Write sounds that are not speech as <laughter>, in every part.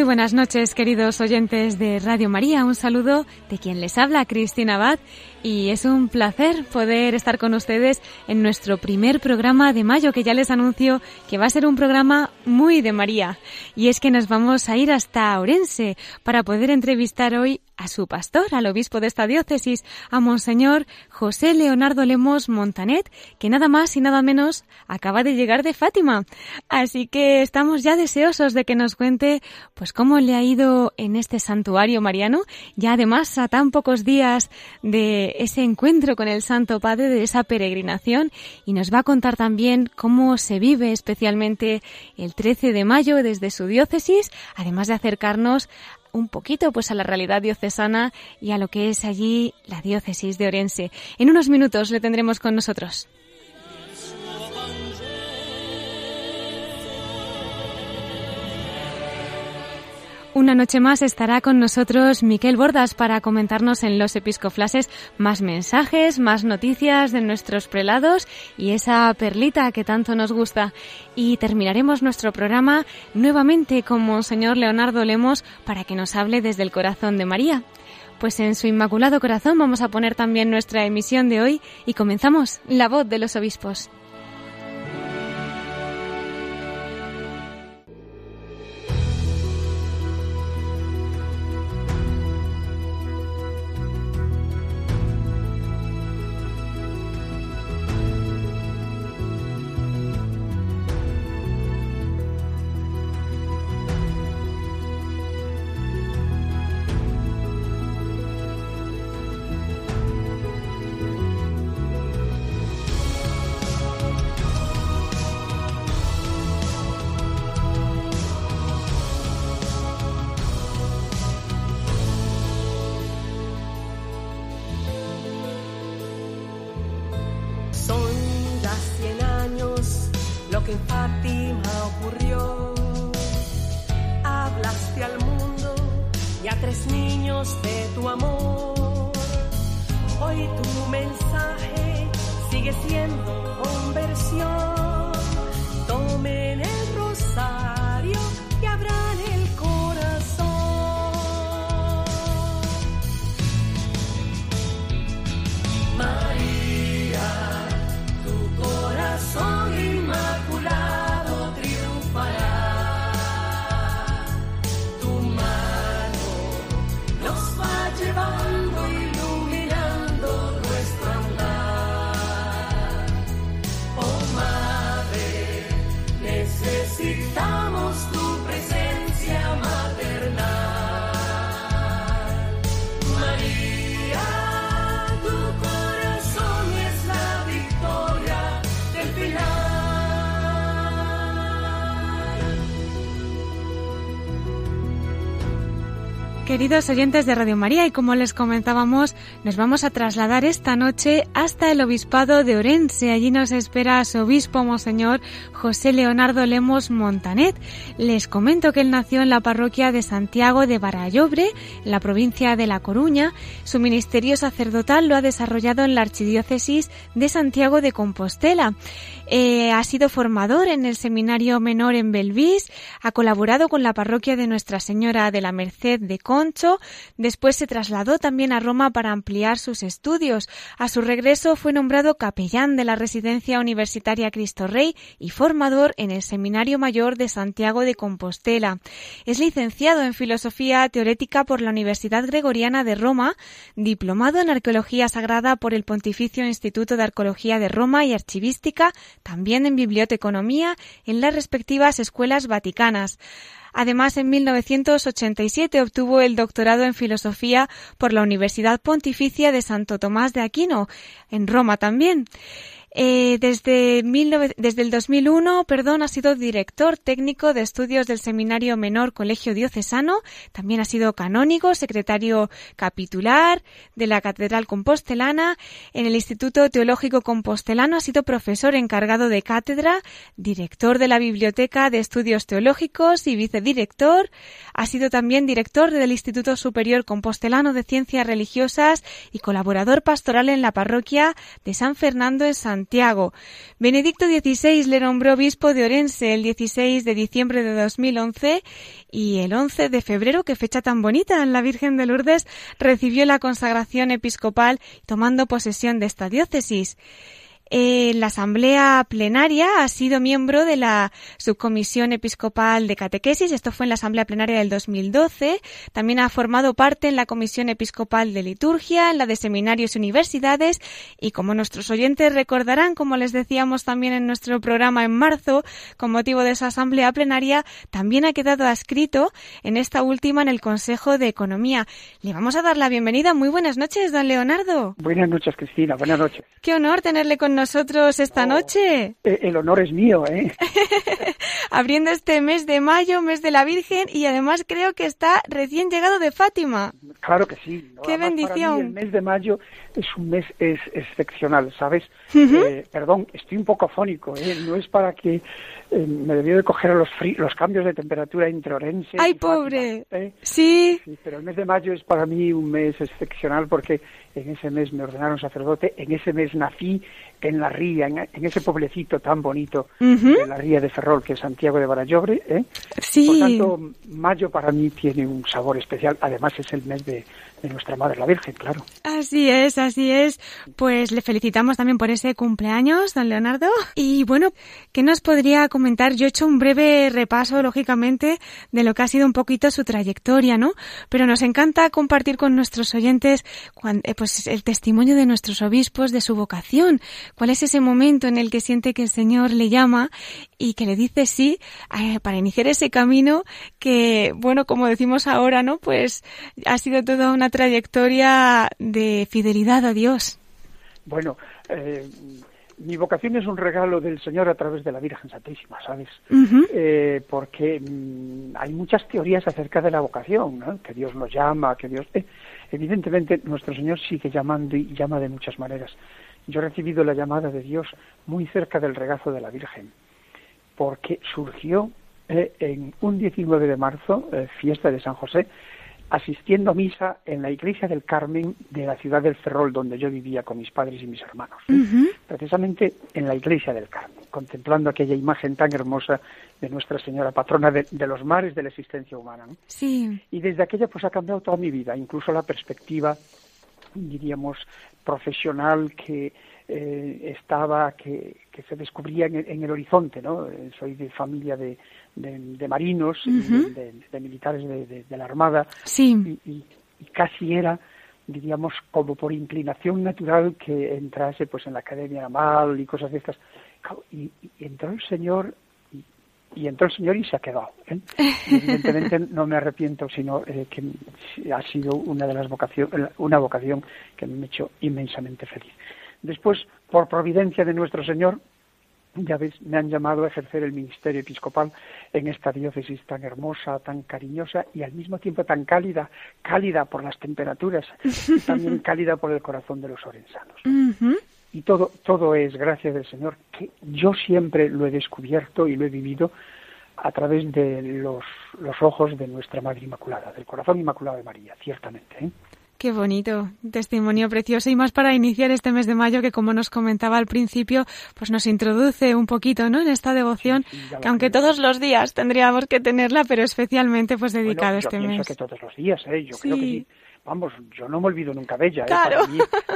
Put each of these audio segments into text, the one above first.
Muy buenas noches, queridos oyentes de Radio María. Un saludo de quien les habla, Cristina Abad, y es un placer poder estar con ustedes en nuestro primer programa de mayo, que ya les anuncio que va a ser un programa muy de María. Y es que nos vamos a ir hasta Orense para poder entrevistar hoy a su pastor, al obispo de esta diócesis, a Monseñor José Leonardo Lemos Montanet, que nada más y nada menos acaba de llegar de Fátima. Así que estamos ya deseosos de que nos cuente pues cómo le ha ido en este santuario mariano, ya además a tan pocos días de ese encuentro con el Santo Padre, de esa peregrinación, y nos va a contar también cómo se vive especialmente el 13 de mayo desde su diócesis, además de acercarnos un poquito pues a la realidad diocesana y a lo que es allí la diócesis de Orense. En unos minutos le tendremos con nosotros. Una noche más estará con nosotros Miquel Bordas para comentarnos en los episcoflases más mensajes, más noticias de nuestros prelados y esa perlita que tanto nos gusta. Y terminaremos nuestro programa nuevamente con Monseñor Leonardo Lemos para que nos hable desde el corazón de María. Pues en su Inmaculado Corazón vamos a poner también nuestra emisión de hoy y comenzamos La voz de los obispos. sigue siendo conversión. Queridos oyentes de Radio María, y como les comentábamos, nos vamos a trasladar esta noche hasta el Obispado de Orense. Allí nos espera su obispo, Monseñor José Leonardo Lemos Montanet. Les comento que él nació en la parroquia de Santiago de Barallobre, en la provincia de La Coruña. Su ministerio sacerdotal lo ha desarrollado en la Archidiócesis de Santiago de Compostela. Eh, ha sido formador en el Seminario Menor en Belvis, ha colaborado con la parroquia de Nuestra Señora de la Merced de Después se trasladó también a Roma para ampliar sus estudios. A su regreso fue nombrado capellán de la Residencia Universitaria Cristo Rey y formador en el Seminario Mayor de Santiago de Compostela. Es licenciado en Filosofía Teorética por la Universidad Gregoriana de Roma, diplomado en Arqueología Sagrada por el Pontificio Instituto de Arqueología de Roma y Archivística también en biblioteconomía en las respectivas escuelas vaticanas. Además, en 1987 obtuvo el doctorado en filosofía por la Universidad Pontificia de Santo Tomás de Aquino, en Roma también. Eh, desde, desde el 2001, perdón, ha sido director técnico de estudios del Seminario Menor Colegio Diocesano. También ha sido canónigo, secretario capitular de la Catedral Compostelana. En el Instituto Teológico Compostelano ha sido profesor encargado de cátedra, director de la Biblioteca de Estudios Teológicos y vicedirector. Ha sido también director del Instituto Superior Compostelano de Ciencias Religiosas y colaborador pastoral en la parroquia de San Fernando en San Santiago. Benedicto XVI le nombró obispo de Orense el 16 de diciembre de 2011 y el 11 de febrero, qué fecha tan bonita, en la Virgen de Lourdes recibió la consagración episcopal tomando posesión de esta diócesis. En la Asamblea Plenaria ha sido miembro de la Subcomisión Episcopal de Catequesis. Esto fue en la Asamblea Plenaria del 2012. También ha formado parte en la Comisión Episcopal de Liturgia, en la de Seminarios y Universidades. Y como nuestros oyentes recordarán, como les decíamos también en nuestro programa en marzo, con motivo de esa Asamblea Plenaria, también ha quedado adscrito en esta última en el Consejo de Economía. Le vamos a dar la bienvenida. Muy buenas noches, don Leonardo. Buenas noches, Cristina. Buenas noches. Qué honor tenerle con nosotros esta noche. Eh, el honor es mío, ¿eh? <laughs> Abriendo este mes de mayo, mes de la Virgen, y además creo que está recién llegado de Fátima. Claro que sí. Qué bendición. el mes de mayo es un mes es excepcional, ¿sabes? Eh, perdón, estoy un poco afónico, ¿eh? No es para que eh, me debió de coger los, los cambios de temperatura entre Orense ¡Ay, pobre! ¿eh? ¿Sí? ¿Sí? Pero el mes de mayo es para mí un mes excepcional porque en ese mes me ordenaron sacerdote, en ese mes nací en la ría, en, ese pueblecito tan bonito de la ría de Ferrol, que es Santiago de Barallobre. ¿eh? Sí. Por tanto, mayo para mí tiene un sabor especial. Además, es el mes de, de nuestra Madre la Virgen, claro. Así es, así es. Pues le felicitamos también por ese cumpleaños, don Leonardo. Y bueno, ¿qué nos podría comentar? Yo he hecho un breve repaso, lógicamente, de lo que ha sido un poquito su trayectoria, ¿no? Pero nos encanta compartir con nuestros oyentes eh, pues el testimonio de nuestros obispos, de su vocación. ¿Cuál es ese momento en el que siente que el Señor le llama y que le dice sí eh, para iniciar ese camino que, bueno, como decimos ahora, ¿no? Pues ha sido toda una trayectoria de fidelidad a Dios. Bueno, eh, mi vocación es un regalo del Señor a través de la Virgen Santísima, ¿sabes? Eh, porque mm, hay muchas teorías acerca de la vocación, ¿no? que Dios nos llama, que Dios... Eh, evidentemente nuestro Señor sigue llamando y llama de muchas maneras. Yo he recibido la llamada de Dios muy cerca del regazo de la Virgen, porque surgió en un 19 de marzo, fiesta de San José, asistiendo a misa en la iglesia del Carmen de la ciudad del Ferrol, donde yo vivía con mis padres y mis hermanos. Precisamente en la iglesia del Carmen, contemplando aquella imagen tan hermosa de Nuestra Señora, patrona de, los mares de la existencia humana. Sí. Y desde aquella pues ha cambiado toda mi vida, incluso la perspectiva, diríamos, profesional que eh, estaba, que, se descubría en, el horizonte, ¿no? Eh, soy de familia de, de, marinos, de, militares de, la Armada, sí. y, casi era, diríamos, como por inclinación natural que entrase pues en la Academia Naval y cosas de estas. Y, entró el Señor y entró el Señor y se ha quedado. ¿eh? evidentemente <laughs> no me arrepiento, sino que ha sido una de las vocaciones, una vocación que me ha hecho inmensamente feliz. Después, por providencia de nuestro Señor, ya ves, me han llamado a ejercer el ministerio episcopal en esta diócesis tan hermosa, tan cariñosa y al mismo tiempo tan cálida, cálida por las temperaturas y también <laughs> cálida por el corazón de los orensanos. Y todo, todo es gracias del Señor, que yo siempre lo he descubierto y lo he vivido a través de los, los ojos de nuestra Madre Inmaculada, del corazón inmaculado de María, ciertamente. ¿eh? Qué bonito, testimonio precioso y más para iniciar este mes de mayo que como nos comentaba al principio, pues nos introduce un poquito, ¿no? En esta devoción que aunque todos los días tendríamos que tenerla, pero especialmente pues dedicado este mes. que todos los días, ¿eh? Yo creo que sí. Vamos, yo no me olvido nunca de ella. ¿eh? Claro.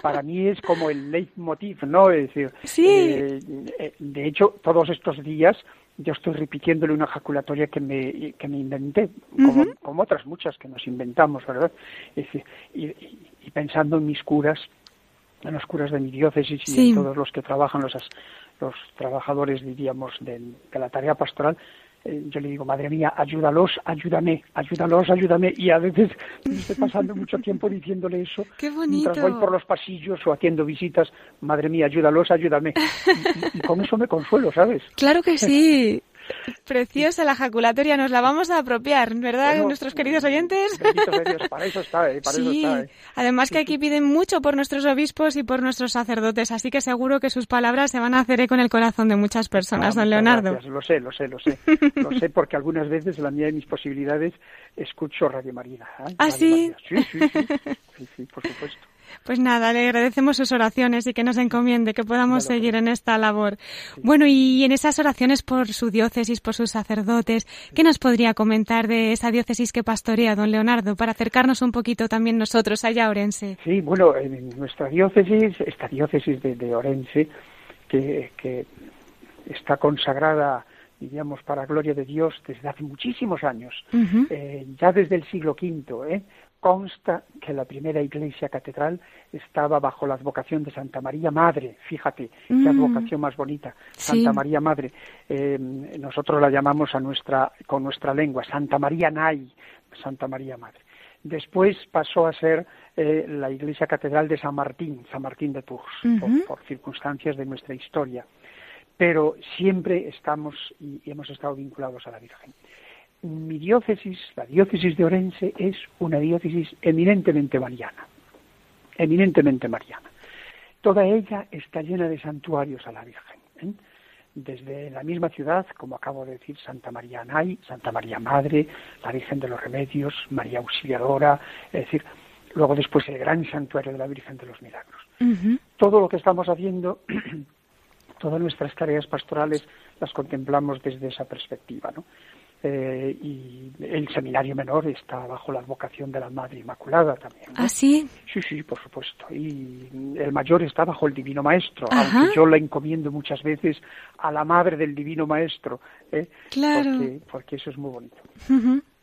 Para, mí, es como el leitmotiv, ¿no? Es decir, sí. Eh, eh, de hecho, todos estos días yo estoy repitiéndole una ejaculatoria que me, que me inventé, como, otras muchas que nos inventamos, ¿verdad? y, pensando en mis curas, en los curas de mi diócesis y en todos los que trabajan, los, los trabajadores, diríamos, de, la tarea pastoral, yo le digo, madre mía, ayúdalos, ayúdame, ayúdalos, ayúdame. Y a veces me estoy pasando mucho tiempo diciéndole eso. <laughs> Qué bonito. Mientras voy por los pasillos o haciendo visitas, madre mía, ayúdalos, ayúdame. y con eso me consuelo, ¿sabes? Claro que sí. Preciosa la jaculatoria, nos la vamos a apropiar, ¿verdad, nuestros queridos oyentes? para eso está, ¿eh? para sí. eso está. ¿eh? Además que aquí piden mucho por nuestros obispos y por nuestros sacerdotes, así que seguro que sus palabras se van a hacer con el corazón de muchas personas, ah, don Leonardo. Gracias. Lo sé, lo sé, lo sé. lo sé porque algunas veces, en la medida de mis posibilidades, escucho Radio Marina. ¿eh? ¿Ah, sí? Sí, sí, sí, sí, sí, por supuesto. Pues nada, le agradecemos sus oraciones y que nos encomiende, que podamos seguir en esta labor. Bueno, y en esas oraciones por su diócesis, por sus sacerdotes, ¿qué nos podría comentar de esa diócesis que pastorea don Leonardo para acercarnos un poquito también nosotros allá a Orense? Sí, bueno, en nuestra diócesis, esta diócesis de, Orense, que, que está consagrada diríamos, para gloria de Dios desde hace muchísimos años, eh, ya desde el siglo V, ¿eh? Consta que la primera iglesia catedral estaba bajo la advocación de Santa María Madre, fíjate, qué mm. advocación más bonita, Santa María Madre. Eh, nosotros la llamamos a nuestra, con nuestra lengua, Santa María Nay, Santa María Madre. Después pasó a ser eh, la iglesia catedral de San Martín, San Martín de Tours, por, circunstancias de nuestra historia. Pero siempre estamos y hemos estado vinculados a la Virgen mi diócesis, la diócesis de Orense, es una diócesis eminentemente mariana, eminentemente mariana. Toda ella está llena de santuarios a la Virgen. ¿eh? Desde la misma ciudad, como acabo de decir, Santa María Anay, Santa María Madre, la Virgen de los Remedios, María Auxiliadora, es decir, luego después el gran santuario de la Virgen de los Milagros. Todo lo que estamos haciendo, <clears throat> todas nuestras tareas pastorales las contemplamos desde esa perspectiva, ¿no? Eh, y el seminario menor está bajo la advocación de la Madre Inmaculada también. ¿Ah, sí? Sí, sí, por supuesto. Y el mayor está bajo el Divino Maestro, aunque yo la encomiendo muchas veces a la Madre del Divino Maestro, ¿eh? claro. porque, eso es muy bonito.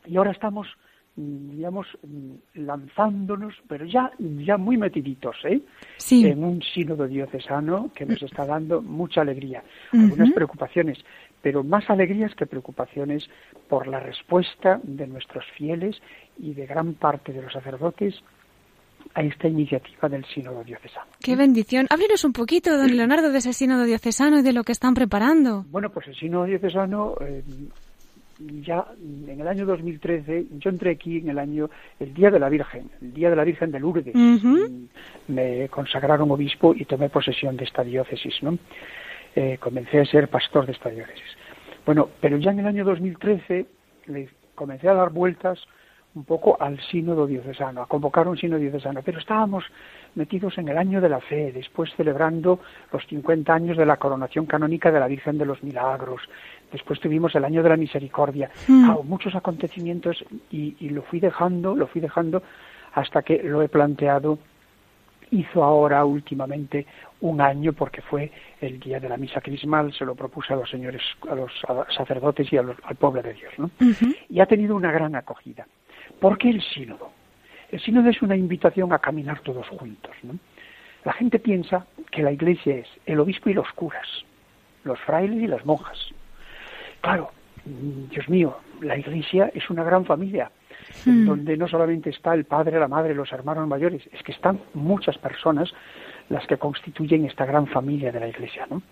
Y ahora estamos digamos, lanzándonos, pero ya, ya muy metiditos, ¿eh? En un sínodo diocesano que nos está dando mucha alegría, algunas preocupaciones, pero más alegrías que preocupaciones por la respuesta de nuestros fieles y de gran parte de los sacerdotes a esta iniciativa del Sínodo Diocesano. ¡Qué bendición! Háblenos un poquito, don Leonardo, de ese Sínodo Diocesano y de lo que están preparando. Bueno, pues el Sínodo Diocesano, eh, ya en el año 2013, yo entré aquí en el año, el Día de la Virgen, el Día de la Virgen de Lourdes. Me consagraron obispo y tomé posesión de esta diócesis, ¿no? Eh, comencé a ser pastor de esta diócesis. Bueno, pero ya en el año 2013 le comencé a dar vueltas un poco al sínodo diocesano, a convocar un sínodo diocesano, pero estábamos metidos en el año de la fe, después celebrando los 50 años de la coronación canónica de la Virgen de los Milagros, después tuvimos el año de la misericordia, mm. muchos acontecimientos y, y, lo fui dejando, lo fui dejando hasta que lo he planteado hizo ahora últimamente un año porque fue el día de la misa crismal, se lo propuse a los señores, a los sacerdotes y al pueblo de Dios, ¿no? Y ha tenido una gran acogida. ¿Por qué el sínodo? El sínodo es una invitación a caminar todos juntos, ¿no? La gente piensa que la iglesia es el obispo y los curas, los frailes y las monjas. Claro, Dios mío, la iglesia es una gran familia Hmm. donde no solamente está el padre, la madre, los hermanos mayores, es que están muchas personas las que constituyen esta gran familia de la Iglesia, ¿no?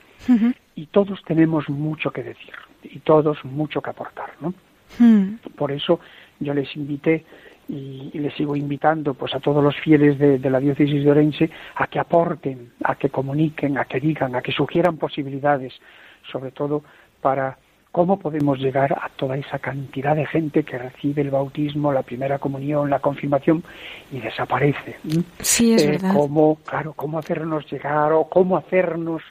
Y todos tenemos mucho que decir y todos mucho que aportar, ¿no? Hmm. Por eso yo les invité y, les sigo invitando pues a todos los fieles de, de, la diócesis de Orense a que aporten, a que comuniquen, a que digan, a que sugieran posibilidades, sobre todo para ¿Cómo podemos llegar a toda esa cantidad de gente que recibe el bautismo, la primera comunión, la confirmación y desaparece? Sí, es eh, verdad. Cómo, claro, cómo hacernos llegar o cómo hacernos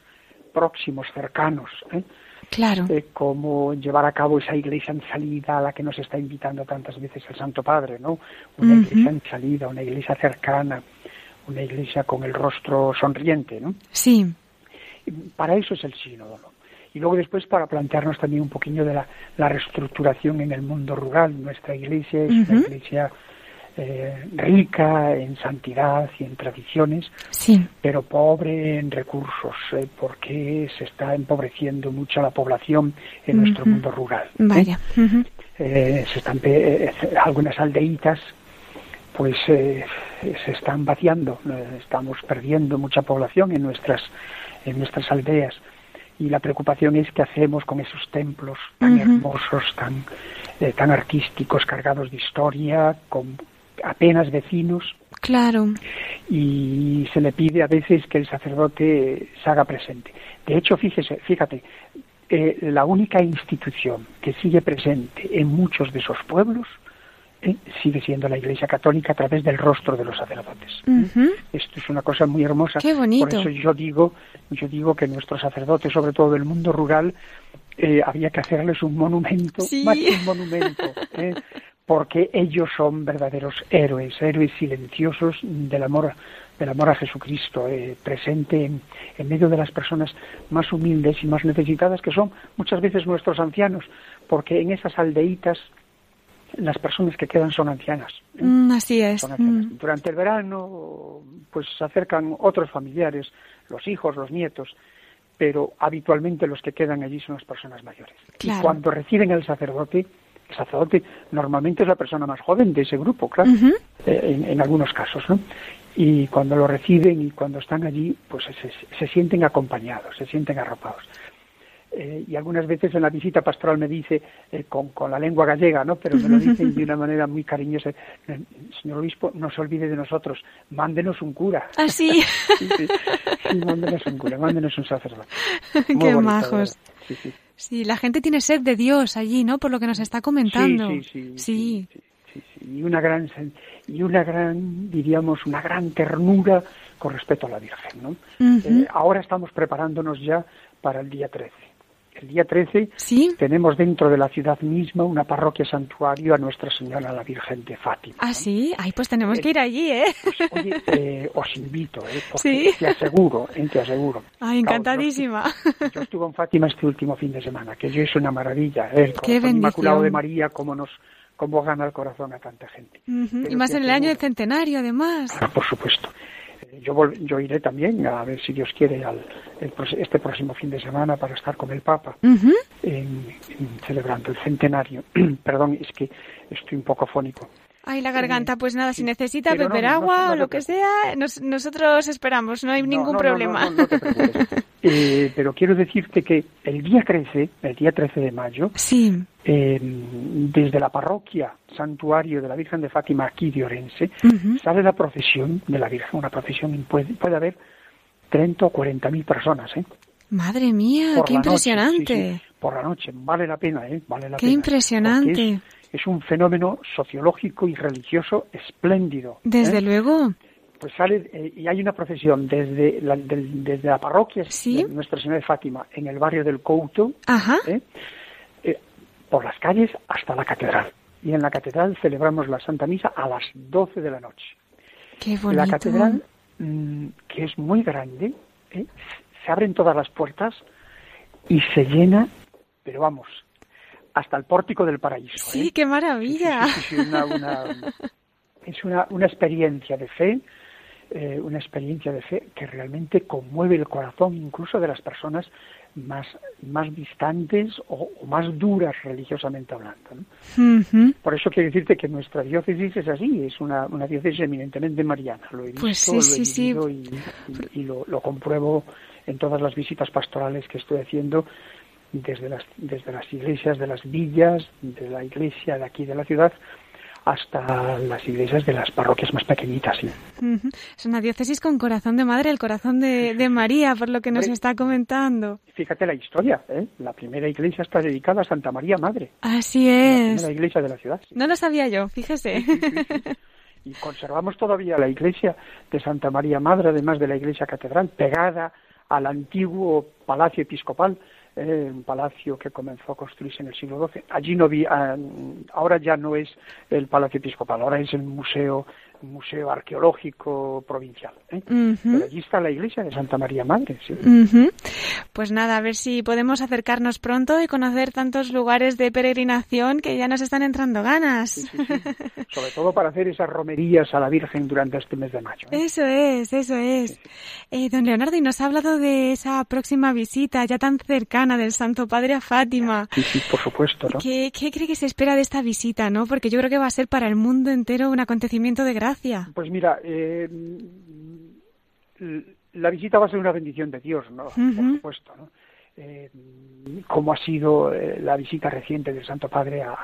próximos, cercanos. ¿eh? Claro. Eh, cómo llevar a cabo esa iglesia en salida a la que nos está invitando tantas veces el Santo Padre, ¿no? Una iglesia en salida, una iglesia cercana, una iglesia con el rostro sonriente, ¿no? Sí. Para eso es el sínodo, ¿no? Y luego después para plantearnos también un poquillo de la, reestructuración en el mundo rural. Nuestra iglesia es una iglesia eh, rica en santidad y en tradiciones, sí. pero pobre en recursos, eh, porque se está empobreciendo mucho la población en nuestro mundo rural. Vaya. se están algunas aldeitas pues se están vaciando, estamos perdiendo mucha población en nuestras en nuestras aldeas y la preocupación es qué hacemos con esos templos tan hermosos, tan tan artísticos, cargados de historia, con apenas vecinos. Claro. Y se le pide a veces que el sacerdote se haga presente. De hecho, fíjese, fíjate, eh, la única institución que sigue presente en muchos de esos pueblos eh, sigue siendo la Iglesia Católica a través del rostro de los sacerdotes. Esto es una cosa muy hermosa. Qué bonito. Por eso yo digo, yo digo que nuestros sacerdotes, sobre todo del mundo rural, eh, había que hacerles un monumento, más que un monumento, ¿eh? porque ellos son verdaderos héroes, héroes silenciosos del amor, del amor a Jesucristo, eh, presente en, en, medio de las personas más humildes y más necesitadas, que son muchas veces nuestros ancianos, porque en esas aldeitas las personas que quedan son ancianas. Mm, así es. Mm. Durante el verano, pues se acercan otros familiares, los hijos, los nietos, pero habitualmente los que quedan allí son las personas mayores. Y cuando reciben el sacerdote, el sacerdote normalmente es la persona más joven de ese grupo, claro, eh, en, algunos casos, ¿no? Y cuando lo reciben y cuando están allí, pues se, sienten acompañados, se sienten arropados. Eh, y algunas veces en la visita pastoral me dice, eh, con, con, la lengua gallega, ¿no? pero me lo dicen de una manera muy cariñosa, señor obispo, no se olvide de nosotros, mándenos un cura. ¿Ah, sí? <laughs> sí, mándenos un cura, mándenos un sacerdote. <laughs> Qué majos. Sí, sí. Sí, la gente tiene sed de Dios allí, ¿no? Por lo que nos está comentando. Sí, sí, sí. sí. Y una gran, y una gran, diríamos, una gran ternura con respecto a la Virgen, ¿no? Eh, ahora estamos preparándonos ya para el día 13. El día 13 ¿Sí? tenemos dentro de la ciudad misma una parroquia santuario a Nuestra Señora la Virgen de Fátima. Ah, sí, ay, pues tenemos que ir allí, ¿eh? Pues, oye, eh, os invito, ¿eh? Porque te aseguro, ¿eh? te aseguro. Ay, encantadísima. yo, estuve en Fátima este último fin de semana, que yo es una maravilla, ¿eh? el Qué Inmaculado de María, cómo nos cómo gana el corazón a tanta gente. Y más en el año del centenario, además. Ah, por supuesto yo, yo iré también a ver si Dios quiere al, este próximo fin de semana para estar con el Papa celebrando el centenario. <clears throat> Perdón, es que estoy un poco fónico. Ay, la garganta, pues nada, si necesita beber agua o lo que sea, nosotros esperamos, no hay ningún problema. <laughs> Eh, pero quiero decirte que el día 13, el día 13 de mayo, sí. Em, desde la parroquia Santuario de la Virgen de Fátima aquí de Orense, sale la procesión de la Virgen, una procesión, puede, puede haber 30 o 40 mil personas, ¿eh? Madre mía, qué impresionante. por la noche, vale la pena, ¿eh? Vale la qué impresionante. Es, un fenómeno sociológico y religioso espléndido. Desde ¿eh? luego pues sale eh, y hay una procesión desde la, desde la parroquia de Nuestra Señora de Fátima en el barrio del Couto. Eh, por las calles hasta la catedral y en la catedral celebramos la Santa Misa a las 12 de la noche. Qué bonito. La catedral mm, que es muy grande se abren todas las puertas y se llena, pero vamos, hasta el pórtico del paraíso. Sí, qué maravilla. es una, una experiencia de fe eh, una experiencia de fe que realmente conmueve el corazón incluso de las personas más, más distantes o, más duras religiosamente hablando. Por eso quiero decirte que nuestra diócesis es así, es una, una diócesis eminentemente mariana. Lo he pues visto, lo he y, y, lo, lo, compruebo en todas las visitas pastorales que estoy haciendo desde las, desde las iglesias de las villas, de la iglesia de aquí de la ciudad, hasta las iglesias de las parroquias más pequeñitas. ¿sí? Es una diócesis con corazón de madre, el corazón de, de María, por lo que nos está comentando. Fíjate la historia, ¿eh? la primera iglesia está dedicada a Santa María Madre. Así es. La primera iglesia de la ciudad. No lo sabía yo, fíjese. y conservamos todavía la iglesia de Santa María Madre, además de la iglesia catedral, pegada al antiguo palacio episcopal eh, un palacio que comenzó a construirse en el siglo XII. Allí no vi, ah, ahora ya no es el palacio episcopal, ahora es el museo museo arqueológico provincial. ¿eh? Pero allí está la iglesia de Santa María Madre. ¿sí? Pues nada, a ver si podemos acercarnos pronto y conocer tantos lugares de peregrinación que ya nos están entrando ganas. Sobre todo para hacer esas romerías a la Virgen durante este mes de mayo. ¿eh? Eso es, eso es. Eh, don Leonardo, y nos ha hablado de esa próxima visita ya tan cercana del Santo Padre a Fátima. Sí, sí, por supuesto. ¿no? ¿Qué, ¿Qué cree que se espera de esta visita, no? Porque yo creo que va a ser para el mundo entero un acontecimiento de gracia. Pues mira, eh, la visita va a ser una bendición de Dios, ¿no? Por supuesto, ¿no? Eh, como ha sido eh, la visita reciente del Santo Padre a,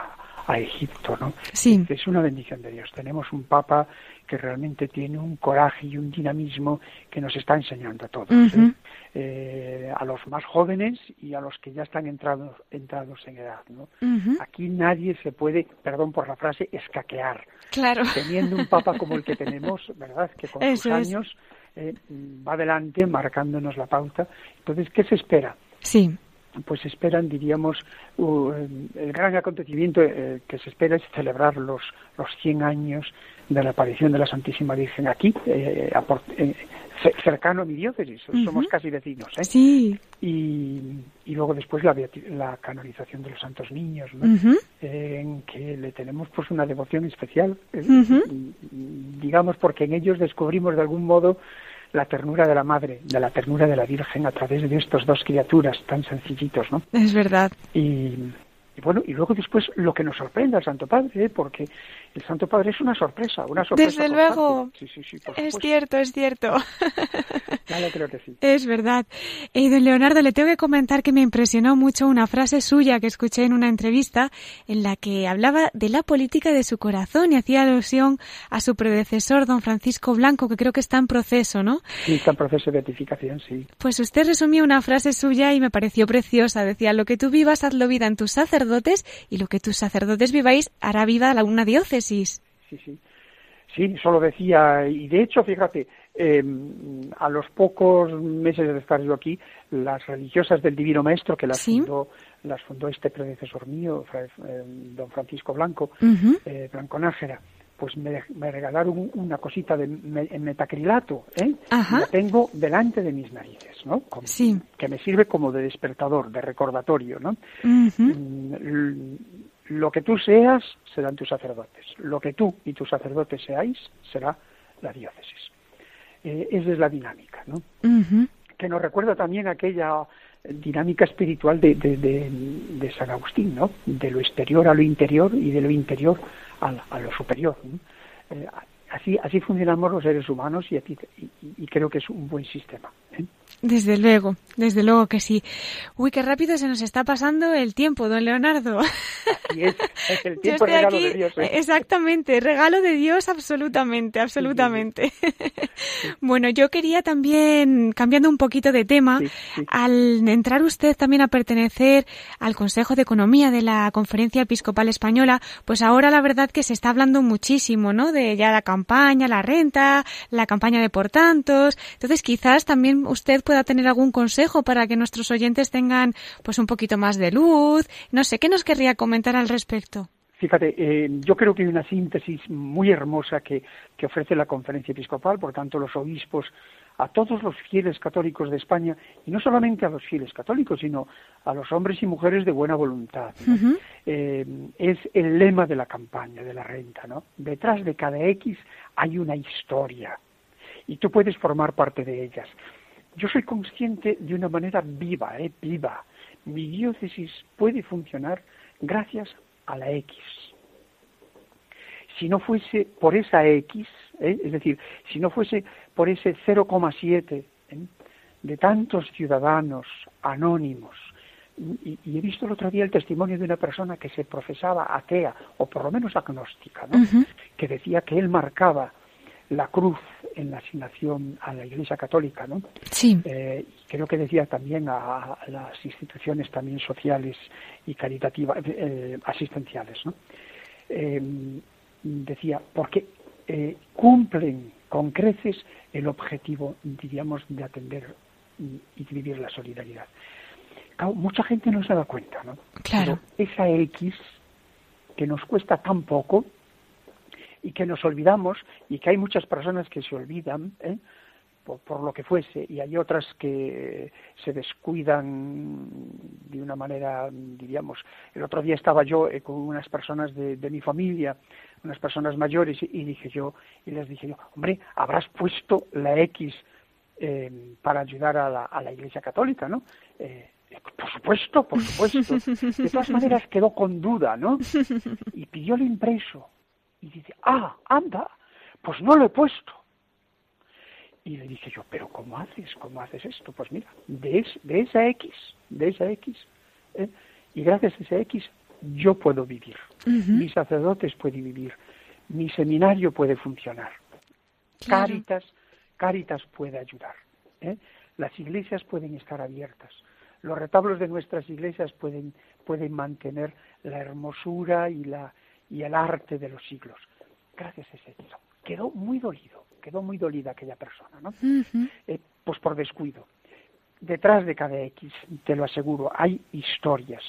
a Egipto, ¿no? Sí. Es una bendición de Dios. Tenemos un Papa que realmente tiene un coraje y un dinamismo que nos está enseñando a todos, ¿eh? Eh, a los más jóvenes y a los que ya están entrados, entrados en edad. ¿no? Aquí nadie se puede, perdón por la frase, escaquear. Claro. Teniendo un Papa como el que <laughs> tenemos, ¿verdad? Que con Eso sus años eh, va adelante marcándonos la pauta. Entonces, ¿qué se espera? Sí pues esperan, diríamos, uh, el gran acontecimiento eh, que se espera es celebrar los, los 100 años de la aparición de la Santísima Virgen aquí, eh, eh, cercano a mi diócesis, uh -huh. somos casi vecinos. ¿eh? Sí. Y, y, luego después la, la, canonización de los santos niños, ¿no? uh -huh. en que le tenemos pues una devoción especial, -huh. digamos, porque en ellos descubrimos de algún modo la ternura de la madre, de la ternura de la Virgen a través de estos dos criaturas tan sencillitos, ¿no? Es verdad. Y, y bueno, y luego después lo que nos sorprende al Santo Padre, ¿eh? porque el Santo Padre es una sorpresa, una sorpresa. Desde luego. Sí, sí, sí, es cierto, es cierto. <laughs> Claro, creo que sí. Es verdad. Y don Leonardo, le tengo que comentar que me impresionó mucho una frase suya que escuché en una entrevista en la que hablaba de la política de su corazón y hacía alusión a su predecesor, don Francisco Blanco, que creo que está en proceso, ¿no? Sí, está en proceso de beatificación, sí. Pues usted resumió una frase suya y me pareció preciosa. Decía, lo que tú vivas, hazlo vida en tus sacerdotes y lo que tus sacerdotes viváis hará vida a una diócesis. Sí, sí. Sí, solo decía, y de hecho, fíjate, eh, a los pocos meses de estar yo aquí, las religiosas del Divino Maestro, que las, ¿Sí? fundó, las fundó este predecesor mío, eh, don Francisco Blanco, uh -huh. eh, Blanco Nájera, pues me, me, regalaron una cosita de me, en metacrilato, ¿eh? La tengo delante de mis narices, ¿no? Como, sí. Que me sirve como de despertador, de recordatorio, ¿no? Uh -huh. Lo que tú seas serán tus sacerdotes. Lo que tú y tus sacerdotes seáis será la diócesis. Eh, esa es la dinámica, ¿no? Uh -huh. Que nos recuerda también aquella dinámica espiritual de, de, de, de, San Agustín, ¿no? De lo exterior a lo interior y de lo interior a, a lo superior. ¿no? Eh, así, así funcionamos los seres humanos y, aquí, y, y creo que es un buen sistema. ¿eh? Desde luego, desde luego que sí. Uy, qué rápido se nos está pasando el tiempo, don Leonardo. Así es, es el <laughs> tiempo regalo aquí, de Dios. ¿eh? Exactamente, regalo de Dios absolutamente, absolutamente. Sí, sí, sí. <laughs> bueno, yo quería también, cambiando un poquito de tema, al entrar usted también a pertenecer al Consejo de Economía de la Conferencia Episcopal Española, pues ahora la verdad que se está hablando muchísimo, ¿no? De ya la campaña, la renta, la campaña de por tantos. Entonces, quizás también usted pueda tener algún consejo para que nuestros oyentes tengan pues un poquito más de luz. No sé, ¿qué nos querría comentar al respecto? Fíjate, eh, yo creo que hay una síntesis muy hermosa que, que ofrece la conferencia episcopal, por tanto los obispos, a todos los fieles católicos de España, y no solamente a los fieles católicos, sino a los hombres y mujeres de buena voluntad. ¿no? Uh -huh. eh, es el lema de la campaña de la renta, ¿no? Detrás de cada X hay una historia, y tú puedes formar parte de ellas yo soy consciente de una manera viva, eh, viva. Mi diócesis puede funcionar gracias a la X. Si no fuese por esa X, eh, es decir, si no fuese por ese 0,7 eh, de tantos ciudadanos anónimos, y, y, he visto el otro día el testimonio de una persona que se profesaba atea, o por lo menos agnóstica, ¿no? Uh -huh. que decía que él marcaba la cruz en la asignación a la Iglesia Católica, ¿no? Sí. Eh, creo que decía también a, a, las instituciones también sociales y caritativas, eh, asistenciales, ¿no? Eh, decía, porque cumplen con creces el objetivo, diríamos, de atender y de vivir la solidaridad. Claro, mucha gente no se da cuenta, ¿no? Claro. Pero esa X que nos cuesta tan poco, y que nos olvidamos y que hay muchas personas que se olvidan ¿eh? por, lo que fuese y hay otras que se descuidan de una manera, diríamos, el otro día estaba yo eh, con unas personas de, mi familia, unas personas mayores y dije yo, y les dije yo, hombre, habrás puesto la X eh, para ayudar a la, a la Iglesia Católica, ¿no? Eh, por supuesto, por supuesto. <laughs> De todas maneras quedó con duda, ¿no? Y pidió el impreso. Y dice, ah, anda, pues no lo he puesto. Y le dije yo, pero ¿cómo haces? ¿Cómo haces esto? Pues mira, de, de esa X, de esa X, ¿eh? y gracias a esa X yo puedo vivir, mis sacerdotes pueden vivir, mi seminario puede funcionar, Caritas, Caritas puede ayudar, ¿eh? las iglesias pueden estar abiertas, los retablos de nuestras iglesias pueden, pueden mantener la hermosura y, la, y el arte de los siglos. Gracias a ese hecho. Quedó muy dolido, quedó muy dolida aquella persona, ¿no? Eh, pues por descuido. Detrás de cada X, te lo aseguro, hay historias.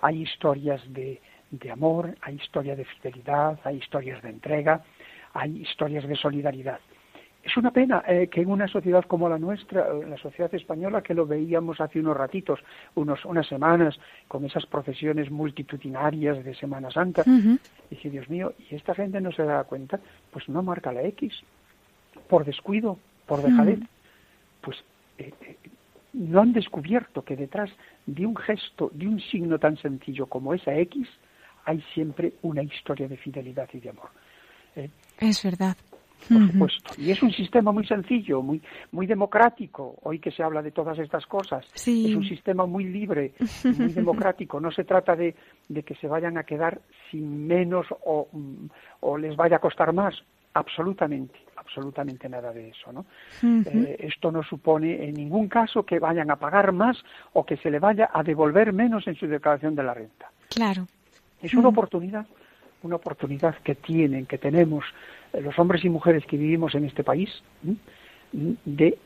Hay historias de, de amor, hay historias de fidelidad, hay historias de entrega, hay historias de solidaridad. Es una pena eh, que en una sociedad como la nuestra, eh, la sociedad española, que lo veíamos hace unos ratitos, unos, unas semanas, con esas procesiones multitudinarias de Semana Santa, dije, Dios mío, ¿y esta gente no se da cuenta? Pues no marca la X, por descuido, por dejadez. Pues eh, no han descubierto que detrás de un gesto, de un signo tan sencillo como esa X, hay siempre una historia de fidelidad y de amor. es verdad por supuesto. Y es un sistema muy sencillo, muy, muy democrático, hoy que se habla de todas estas cosas. Es un sistema muy libre, muy <laughs> democrático. No se trata de, de, que se vayan a quedar sin menos o, o, les vaya a costar más. Absolutamente, absolutamente nada de eso. ¿no? Eh, esto no supone en ningún caso que vayan a pagar más o que se le vaya a devolver menos en su declaración de la renta. Claro. Es una oportunidad, una oportunidad que tienen, que tenemos los hombres y mujeres que vivimos en este país, de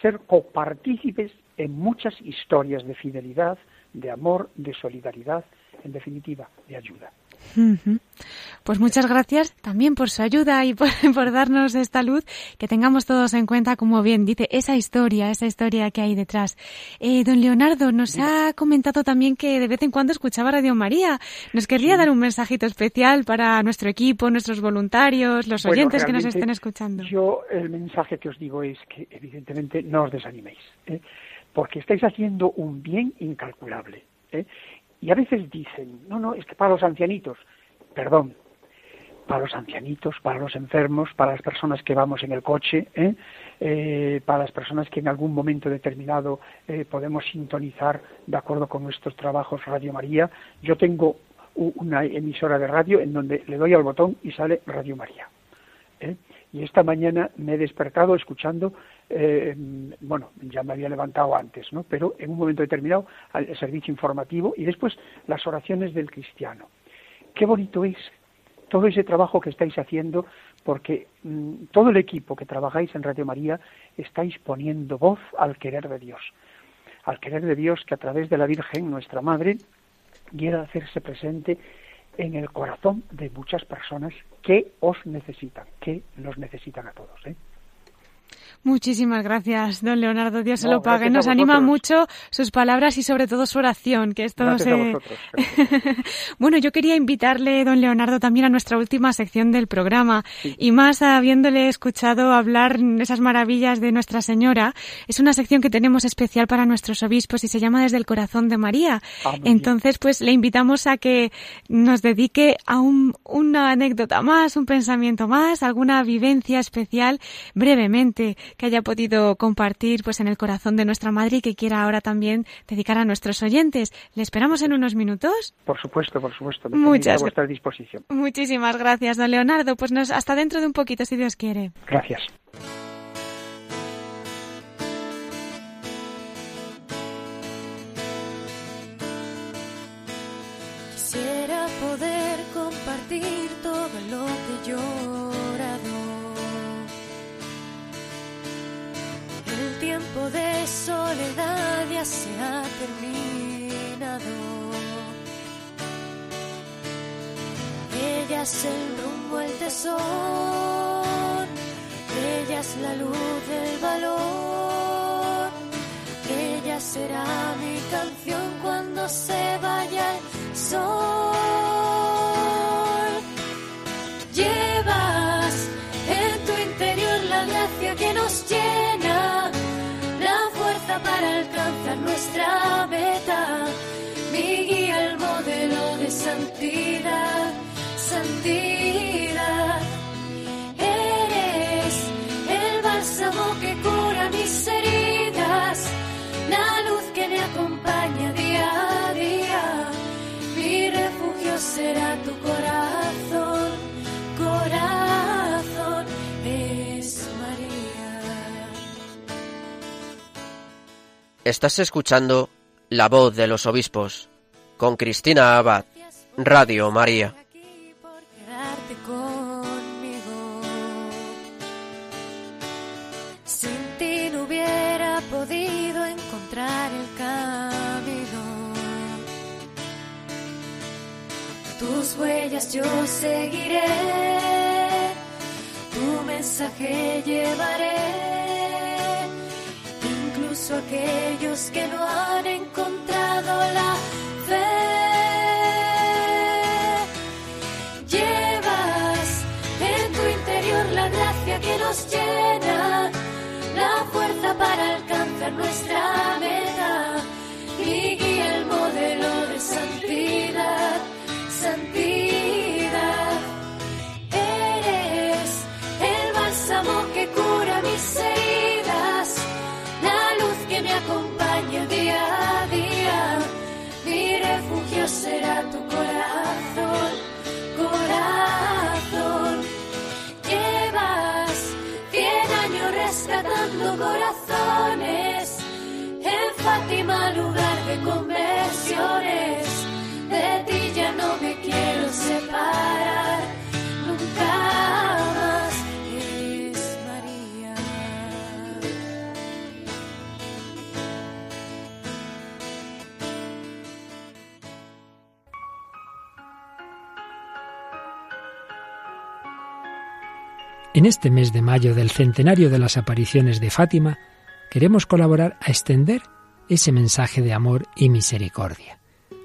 ser copartícipes en muchas historias de fidelidad, de amor, de solidaridad, en definitiva, de ayuda. Pues muchas gracias también por su ayuda y <laughs> por, darnos esta luz, que tengamos todos en cuenta, como bien dice, esa historia, esa historia que hay detrás. Eh, don Leonardo nos ha comentado también que de vez en cuando escuchaba Radio María. Nos querría dar un mensajito especial para nuestro equipo, nuestros voluntarios, los oyentes que nos estén escuchando. Yo el mensaje que os digo es que evidentemente no os desaniméis, ¿eh? porque estáis haciendo un bien incalculable. ¿eh? Y a veces dicen, no, no, es que para los ancianitos, perdón, para los ancianitos, para los enfermos, para las personas que vamos en el coche, ¿eh? Eh, para las personas que en algún momento determinado eh, podemos sintonizar de acuerdo con nuestros trabajos Radio María. Yo tengo una emisora de radio en donde le doy al botón y sale Radio María. Y esta mañana me he despertado escuchando eh, bueno, ya me había levantado antes, ¿no? Pero en un momento determinado el servicio informativo y después las oraciones del cristiano. Qué bonito es todo ese trabajo que estáis haciendo, porque mm, todo el equipo que trabajáis en Radio María estáis poniendo voz al querer de Dios, al querer de Dios que a través de la Virgen, nuestra Madre, quiera hacerse presente en el corazón de muchas personas que os necesitan, que nos necesitan a todos. ¿eh? Muchísimas gracias, don Leonardo. Dios se lo pague. Nos anima mucho sus palabras y sobre todo su oración, que esto se... <laughs> bueno, yo quería invitarle, don Leonardo, también a nuestra última sección del programa y más habiéndole escuchado hablar esas maravillas de Nuestra Señora. Es una sección que tenemos especial para nuestros obispos y se llama Desde el Corazón de María. Ah, Entonces, pues le invitamos a que nos dedique a un, una anécdota más, un pensamiento más, alguna vivencia especial brevemente que haya podido compartir pues en el corazón de nuestra madre y que quiera ahora también dedicar a nuestros oyentes. ¿Le esperamos en unos minutos? Por supuesto, por supuesto. Muchas a vuestra disposición. Muchísimas gracias, don Leonardo. Pues nos, hasta dentro de un poquito, si Dios quiere. Gracias. Quisiera poder compartir todo lo que yo tiempo de soledad ya se ha terminado. Ella es el rumbo el tesoro. Ella es la luz del valor. Ella será mi canción cuando se vaya el sol. Llevas en tu interior la gracia que nos fuerza para alcanzar nuestra meta. Mi guía, el modelo de santidad, santidad. Eres el bálsamo que cura mis heridas, la luz que me acompaña día a día. Mi refugio será tu Estás escuchando La voz de los obispos con Cristina Abad, Radio María. Sin ti no hubiera podido encontrar el camino. Tus huellas yo seguiré, tu mensaje llevaré. Nos llena, la fuerza para alcanzar nuestra Fátima, lugar de conversiones. De ti ya no me quiero separar. Nunca más es María. En este mes de mayo del centenario de las apariciones de Fátima, queremos colaborar a extender ese mensaje de amor y misericordia.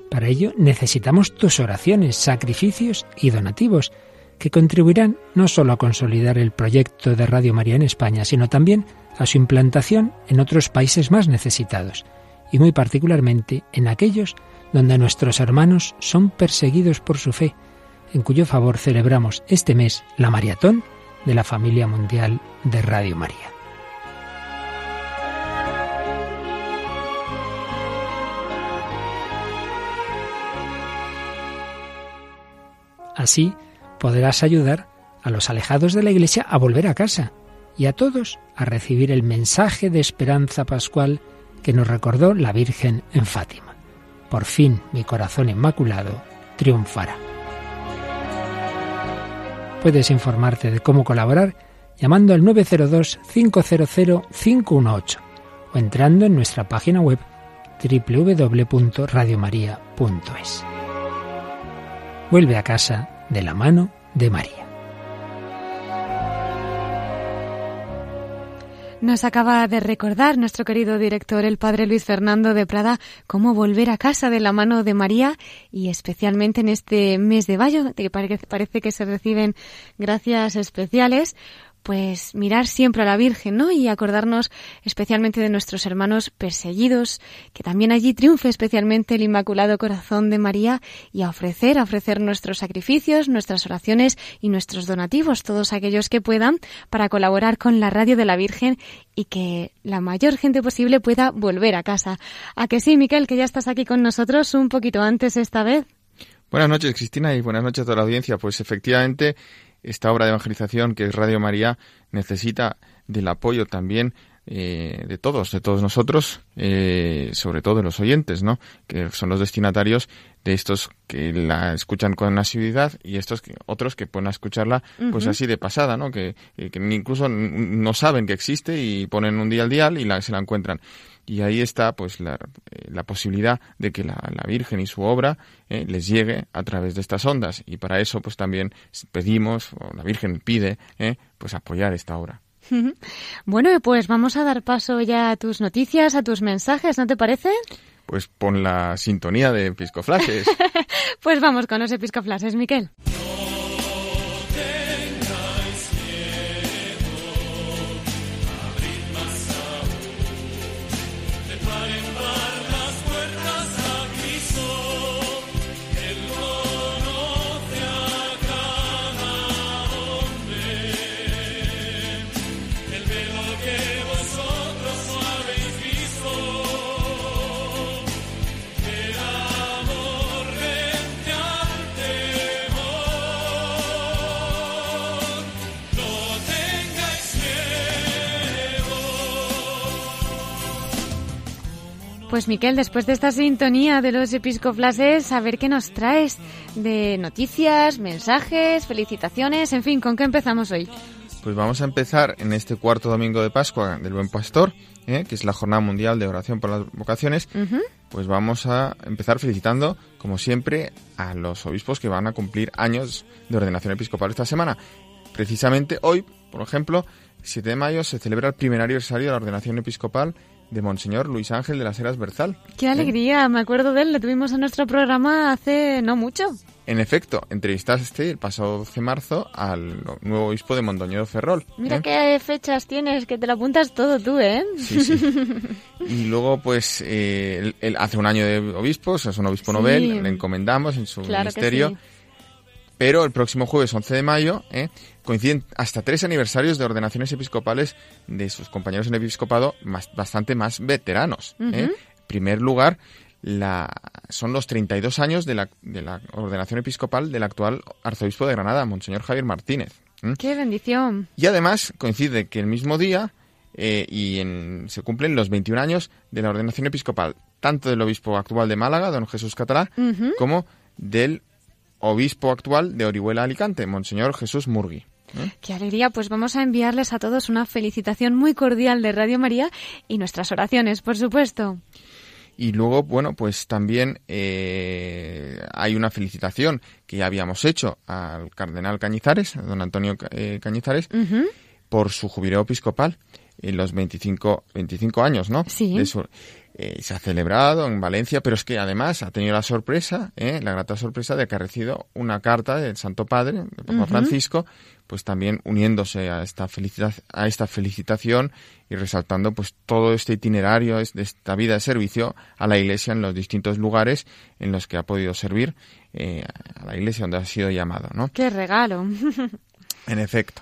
Para ello necesitamos tus oraciones, sacrificios y donativos, que contribuirán no solo a consolidar el proyecto de Radio María en España, sino también a su implantación en otros países más necesitados, y muy particularmente en aquellos donde nuestros hermanos son perseguidos por su fe, en cuyo favor celebramos este mes la maratón de la familia mundial de Radio María. Así podrás ayudar a los alejados de la Iglesia a volver a casa y a todos a recibir el mensaje de esperanza pascual que nos recordó la Virgen en Fátima. Por fin mi corazón inmaculado triunfará. Puedes informarte de cómo colaborar llamando al 902-500-518 o entrando en nuestra página web www.radiomaria.es. Vuelve a casa de la mano de María. Nos acaba de recordar nuestro querido director, el padre Luis Fernando de Prada, cómo volver a casa de la mano de María y especialmente en este mes de mayo, que parece que se reciben gracias especiales, pues mirar siempre a la Virgen, ¿no? Y acordarnos especialmente de nuestros hermanos perseguidos, que también allí triunfe especialmente el Inmaculado Corazón de María y a ofrecer, a ofrecer nuestros sacrificios, nuestras oraciones y nuestros donativos, todos aquellos que puedan, para colaborar con la Radio de la Virgen y que la mayor gente posible pueda volver a casa. A que sí, Miquel, que ya estás aquí con nosotros un poquito antes esta vez. Buenas noches, Cristina, y buenas noches a toda la audiencia. Pues efectivamente, esta obra de evangelización que es Radio María necesita del apoyo también eh, de todos, de todos nosotros, eh, sobre todo de los oyentes, ¿no? Que son los destinatarios de estos que la escuchan con asiduidad y estos que, otros que pueden escucharla pues así de pasada, ¿no? Que, que incluso no saben que existe y ponen un día al dial y la, se la encuentran y ahí está pues la, eh, la posibilidad de que la, la, Virgen y su obra eh, les llegue a través de estas ondas y para eso pues también pedimos o la Virgen pide eh, pues apoyar esta obra. Bueno, pues vamos a dar paso ya a tus noticias, a tus mensajes, ¿no te parece? Pues pon la sintonía de Episcoflases. <laughs> pues vamos con los Episcoflases, Miquel. Pues Miquel, después de esta sintonía de los episcoflases, a ver qué nos traes de noticias, mensajes, felicitaciones, en fin, ¿con qué empezamos hoy? Pues vamos a empezar en este cuarto domingo de Pascua del Buen Pastor, ¿eh? que es la Jornada Mundial de Oración por las Vocaciones. Uh -huh. Pues vamos a empezar felicitando, como siempre, a los obispos que van a cumplir años de ordenación episcopal esta semana. Precisamente hoy, por ejemplo, 7 de mayo, se celebra el primer aniversario de la ordenación episcopal de Monseñor Luis Ángel de las Heras Berzal. ¡Qué alegría! ¿Eh? Me acuerdo de él, le tuvimos en nuestro programa hace no mucho. En efecto, entrevistaste el pasado 12 de marzo al nuevo obispo de Mondoñedo Ferrol. Mira ¿eh? qué fechas tienes, que te lo apuntas todo tú, ¿eh? Sí, sí. y luego, pues, eh, él, él, hace un año de obispo, es un obispo sí. novel, le encomendamos en su claro ministerio. Sí. Pero el próximo jueves 11 de mayo ¿eh? coinciden hasta tres aniversarios de ordenaciones episcopales de sus compañeros en episcopado más, bastante más veteranos. Uh -huh. ¿eh? En primer lugar, la, son los 32 años de la, de la ordenación episcopal del actual arzobispo de Granada, Monseñor Javier Martínez. ¿eh? ¡Qué bendición! Y además coincide que el mismo día eh, y en, se cumplen los 21 años de la ordenación episcopal, tanto del obispo actual de Málaga, don Jesús Catalá, uh -huh. como del obispo actual de Orihuela Alicante, Monseñor Jesús Murgui. ¿Eh? Qué alegría, pues vamos a enviarles a todos una felicitación muy cordial de Radio María y nuestras oraciones, por supuesto. Y luego, bueno, pues también eh, hay una felicitación que ya habíamos hecho al cardenal Cañizares, a don Antonio eh, Cañizares, uh -huh. por su jubileo episcopal en los 25, 25 años, ¿no? Sí. De su, eh, se ha celebrado en Valencia, pero es que además ha tenido la sorpresa, eh, la grata sorpresa de que ha recibido una carta del Santo Padre, del Papa uh -huh. Francisco, pues también uniéndose a esta, a esta felicitación y resaltando pues todo este itinerario de esta vida de servicio a la Iglesia en los distintos lugares en los que ha podido servir eh, a la Iglesia donde ha sido llamado, ¿no? ¡Qué regalo! <laughs> en efecto.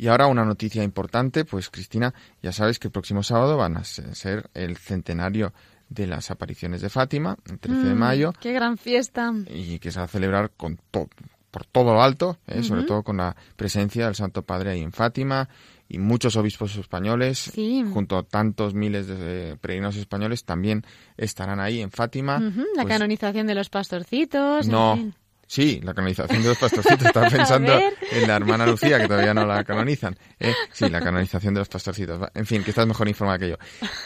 Y ahora una noticia importante, pues Cristina, ya sabes que el próximo sábado van a ser el centenario de las apariciones de Fátima, el 13 mm, de mayo. ¡Qué gran fiesta! Y que se va a celebrar con todo por todo lo alto, eh, uh -huh. sobre todo con la presencia del Santo Padre ahí en Fátima y muchos obispos españoles, sí. junto a tantos miles de peregrinos españoles, también estarán ahí en Fátima. Uh -huh. La pues, canonización de los pastorcitos. No, en fin. Sí, la canonización de los pastorcitos. Estaba <laughs> pensando en la hermana Lucía, que todavía no la canonizan. ¿eh? Sí, la canonización de los pastorcitos. En fin, que estás mejor informada que yo.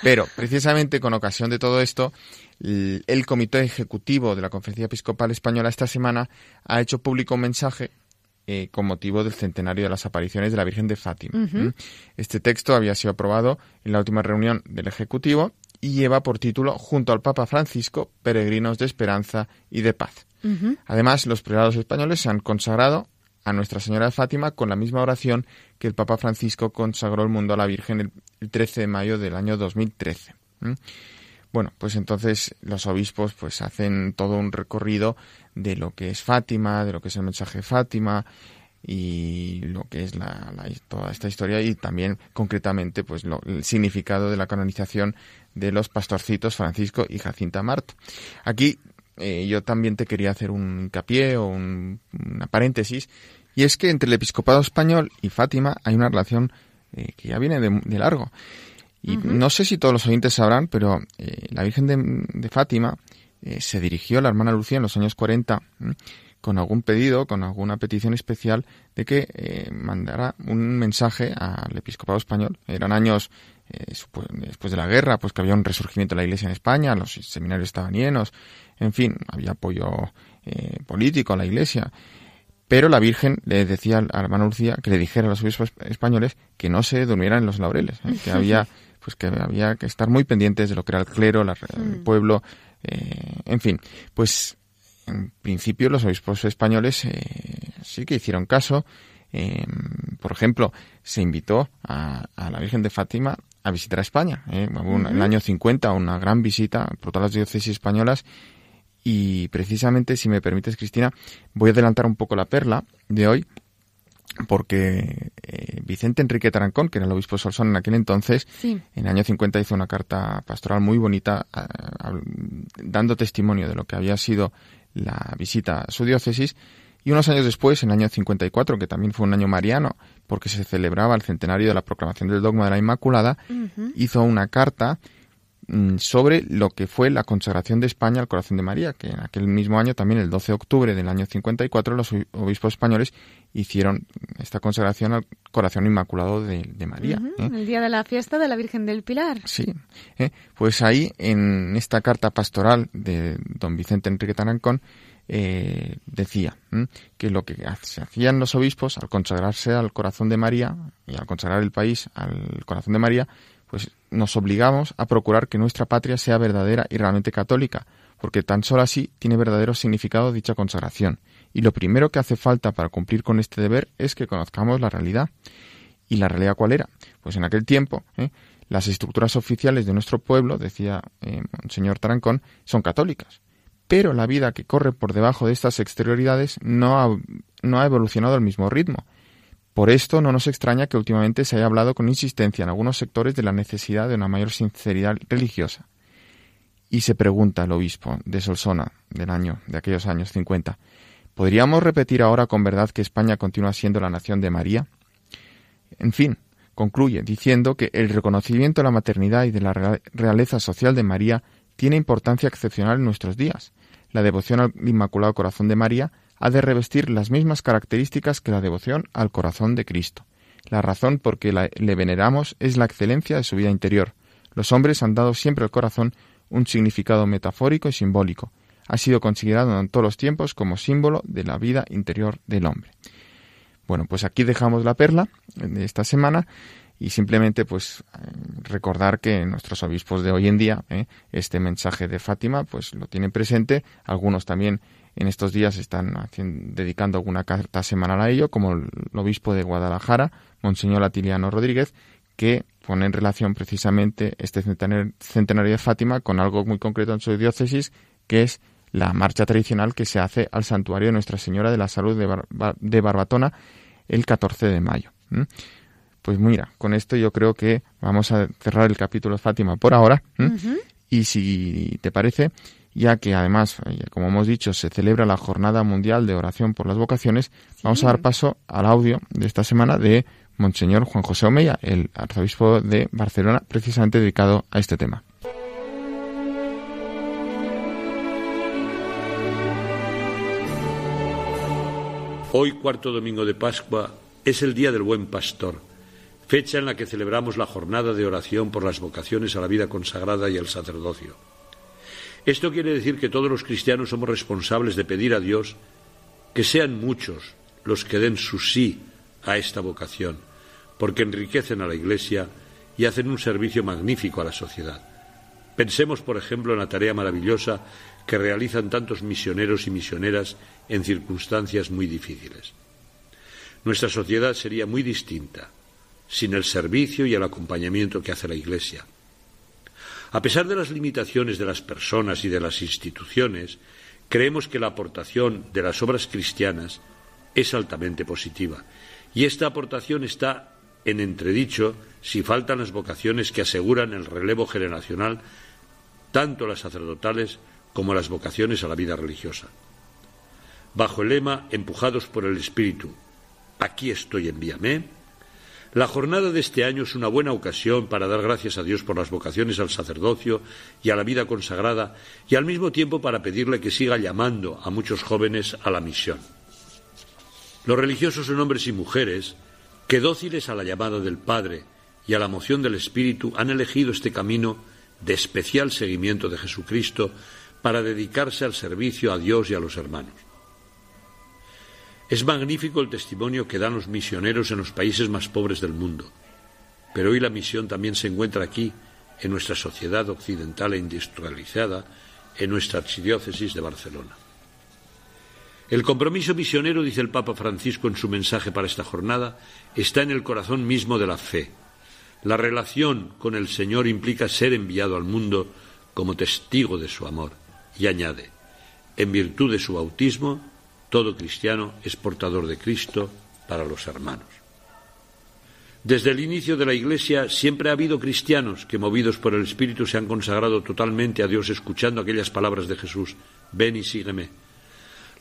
Pero, precisamente con ocasión de todo esto, el Comité Ejecutivo de la Conferencia Episcopal Española esta semana ha hecho público un mensaje eh, con motivo del centenario de las apariciones de la Virgen de Fátima. Uh -huh. Este texto había sido aprobado en la última reunión del Ejecutivo y lleva por título, junto al Papa Francisco, Peregrinos de Esperanza y de Paz. Además, los prelados españoles se han consagrado a Nuestra Señora de Fátima con la misma oración que el Papa Francisco consagró el mundo a la Virgen el, el 13 de mayo del año 2013. ¿Mm? Bueno, pues entonces los obispos pues hacen todo un recorrido de lo que es Fátima, de lo que es el mensaje de Fátima y lo que es la, toda esta historia y también concretamente pues lo, el significado de la canonización de los pastorcitos Francisco y Jacinta Mart. Aquí eh, yo también te quería hacer un hincapié o un, una paréntesis, y es que entre el episcopado español y Fátima hay una relación eh, que ya viene de, de largo. Y uh -huh. no sé si todos los oyentes sabrán, pero eh, la Virgen de, de Fátima se dirigió la hermana Lucía en los años 40 con algún pedido, con alguna petición especial de que mandara un mensaje al episcopado español. Eran años eh, después de la guerra, pues que había un resurgimiento de la Iglesia en España, los seminarios estaban llenos, en fin, había apoyo eh, político a la Iglesia. Pero la Virgen le decía a la hermana Lucía que le dijera a los obispos españoles que no se durmieran en los laureles, que había <laughs> pues que había que estar muy pendientes de lo que era el clero, el mm. pueblo, en fin, pues en principio los obispos españoles eh, sí que hicieron caso. Em, por ejemplo, se invitó a, la Virgen de Fátima a visitar a España. ¿eh? En el año 50 una gran visita por todas las diócesis españolas y precisamente, si me permites, Cristina, voy a adelantar un poco la perla de hoy porque eh, Vicente Enrique Tarancón, que era el obispo de Solsón en aquel entonces, en el año 50 hizo una carta pastoral muy bonita dando testimonio de lo que había sido la visita a su diócesis y unos años después, en el año 54, que también fue un año mariano, porque se celebraba el centenario de la proclamación del dogma de la Inmaculada, hizo una carta mm, sobre lo que fue la consagración de España al corazón de María, que en aquel mismo año, también el 12 de octubre del año 54, los obispos españoles hicieron esta consagración al corazón inmaculado de, María. ¿eh? El día de la fiesta de la Virgen del Pilar. Sí, ¿eh? pues ahí en esta carta pastoral de don Vicente Enrique Tarancón eh, decía que lo que se hacían los obispos al consagrarse al corazón de María y al consagrar el país al corazón de María, pues nos obligamos a procurar que nuestra patria sea verdadera y realmente católica, porque tan solo así tiene verdadero significado dicha consagración y lo primero que hace falta para cumplir con este deber es que conozcamos la realidad. ¿Y la realidad cuál era? Pues en aquel tiempo, ¿eh? las estructuras oficiales de nuestro pueblo, decía el eh, señor Tarancón, son católicas. Pero la vida que corre por debajo de estas exterioridades no ha, evolucionado al mismo ritmo. Por esto no nos extraña que últimamente se haya hablado con insistencia en algunos sectores de la necesidad de una mayor sinceridad religiosa. Y se pregunta el obispo de Solsona del año, de aquellos años 50, ¿Podríamos repetir ahora con verdad que España continúa siendo la nación de María? En fin, concluye diciendo que el reconocimiento de la maternidad y de la realeza social de María tiene importancia excepcional en nuestros días. La devoción al Inmaculado Corazón de María ha de revestir las mismas características que la devoción al corazón de Cristo. La razón por que le veneramos es la excelencia de su vida interior. Los hombres han dado siempre al corazón un significado metafórico y simbólico, ha sido considerado en todos los tiempos como símbolo de la vida interior del hombre. Bueno, pues aquí dejamos la perla de esta semana y simplemente pues recordar que nuestros obispos de hoy en día ¿eh? este mensaje de Fátima pues lo tienen presente, algunos también en estos días están dedicando alguna carta semanal a ello, como el obispo de Guadalajara, Monseñor Atiliano Rodríguez, que pone en relación precisamente este centenario de Fátima con algo muy concreto en su diócesis, que es la marcha tradicional que se hace al santuario de Nuestra Señora de la Salud de, Barbatona el 14 de mayo. Pues mira, con esto yo creo que vamos a cerrar el capítulo Fátima por ahora. Y si te parece, ya que además, como hemos dicho, se celebra la Jornada Mundial de Oración por las Vocaciones, vamos a dar paso al audio de esta semana de Monseñor Juan José Omeya, el arzobispo de Barcelona, precisamente dedicado a este tema. Hoy, cuarto domingo de Pascua, es el Día del Buen Pastor, fecha en la que celebramos la jornada de oración por las vocaciones a la vida consagrada y al sacerdocio. Esto quiere decir que todos los cristianos somos responsables de pedir a Dios que sean muchos los que den su sí a esta vocación, porque enriquecen a la Iglesia y hacen un servicio magnífico a la sociedad. Pensemos, por ejemplo, en la tarea maravillosa que realizan tantos misioneros y misioneras en circunstancias muy difíciles. Nuestra sociedad sería muy distinta sin el servicio y el acompañamiento que hace la Iglesia. A pesar de las limitaciones de las personas y de las instituciones, creemos que la aportación de las obras cristianas es altamente positiva y esta aportación está en entredicho si faltan las vocaciones que aseguran el relevo generacional, tanto las sacerdotales como las vocaciones a la vida religiosa. Bajo el lema Empujados por el Espíritu, aquí estoy, envíame, La jornada de este año es una buena ocasión para dar gracias a Dios por las vocaciones al sacerdocio y a la vida consagrada y al mismo tiempo para pedirle que siga llamando a muchos jóvenes a la misión. Los religiosos son hombres y mujeres que dóciles a la llamada del Padre y a la moción del Espíritu han elegido este camino de especial seguimiento de Jesucristo para dedicarse al servicio a Dios y a los hermanos. Es magnífico el testimonio que dan los misioneros en los países más pobres del mundo, pero hoy la misión también se encuentra aquí, en nuestra sociedad occidental e industrializada, en nuestra archidiócesis de Barcelona. El compromiso misionero, dice el Papa Francisco en su mensaje para esta jornada, está en el corazón mismo de la fe. La relación con el Señor implica ser enviado al mundo como testigo de su amor. Y añade, en virtud de su bautismo, todo cristiano es portador de Cristo para los hermanos. Desde el inicio de la Iglesia siempre ha habido cristianos que, movidos por el Espíritu, se han consagrado totalmente a Dios escuchando aquellas palabras de Jesús, ven y sígueme.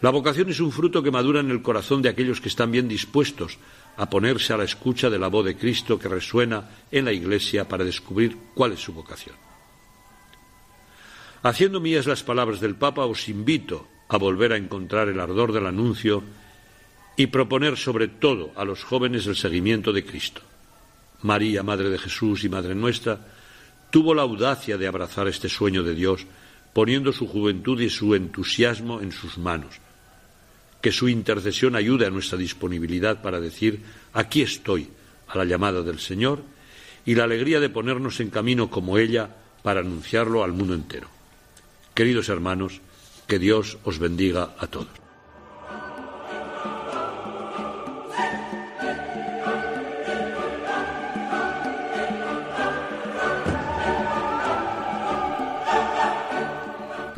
La vocación es un fruto que madura en el corazón de aquellos que están bien dispuestos a ponerse a la escucha de la voz de Cristo que resuena en la Iglesia para descubrir cuál es su vocación. Haciendo mías las palabras del Papa, os invito a volver a encontrar el ardor del anuncio y proponer sobre todo a los jóvenes el seguimiento de Cristo. María, Madre de Jesús y Madre nuestra, tuvo la audacia de abrazar este sueño de Dios, poniendo su juventud y su entusiasmo en sus manos. Que su intercesión ayude a nuestra disponibilidad para decir, aquí estoy, a la llamada del Señor, y la alegría de ponernos en camino como ella para anunciarlo al mundo entero. Queridos hermanos, que Dios os bendiga a todos.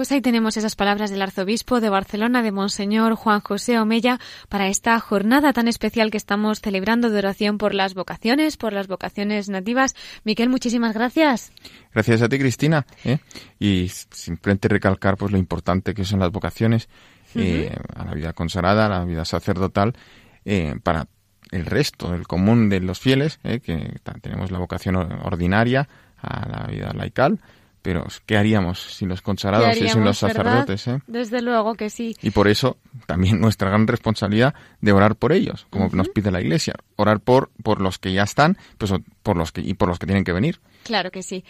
Pues ahí tenemos esas palabras del arzobispo de Barcelona, de Monseñor Juan José Omella, para esta jornada tan especial que estamos celebrando de oración por las vocaciones, por las vocaciones nativas. Miquel, muchísimas gracias. Gracias a ti, Cristina. ¿eh? Y simplemente recalcar pues lo importante que son las vocaciones eh, a la vida consagrada, a la vida sacerdotal, eh, para el resto, el común de los fieles, que tenemos la vocación ordinaria a la vida laical, pero ¿qué haríamos sin los consagrados y sin los sacerdotes? Eh? Desde luego que sí. Y por eso también <laughs> nuestra gran responsabilidad de orar por ellos, como nos pide la Iglesia, orar por por los que ya están, pues por los que y por los que tienen que venir. Claro que sí.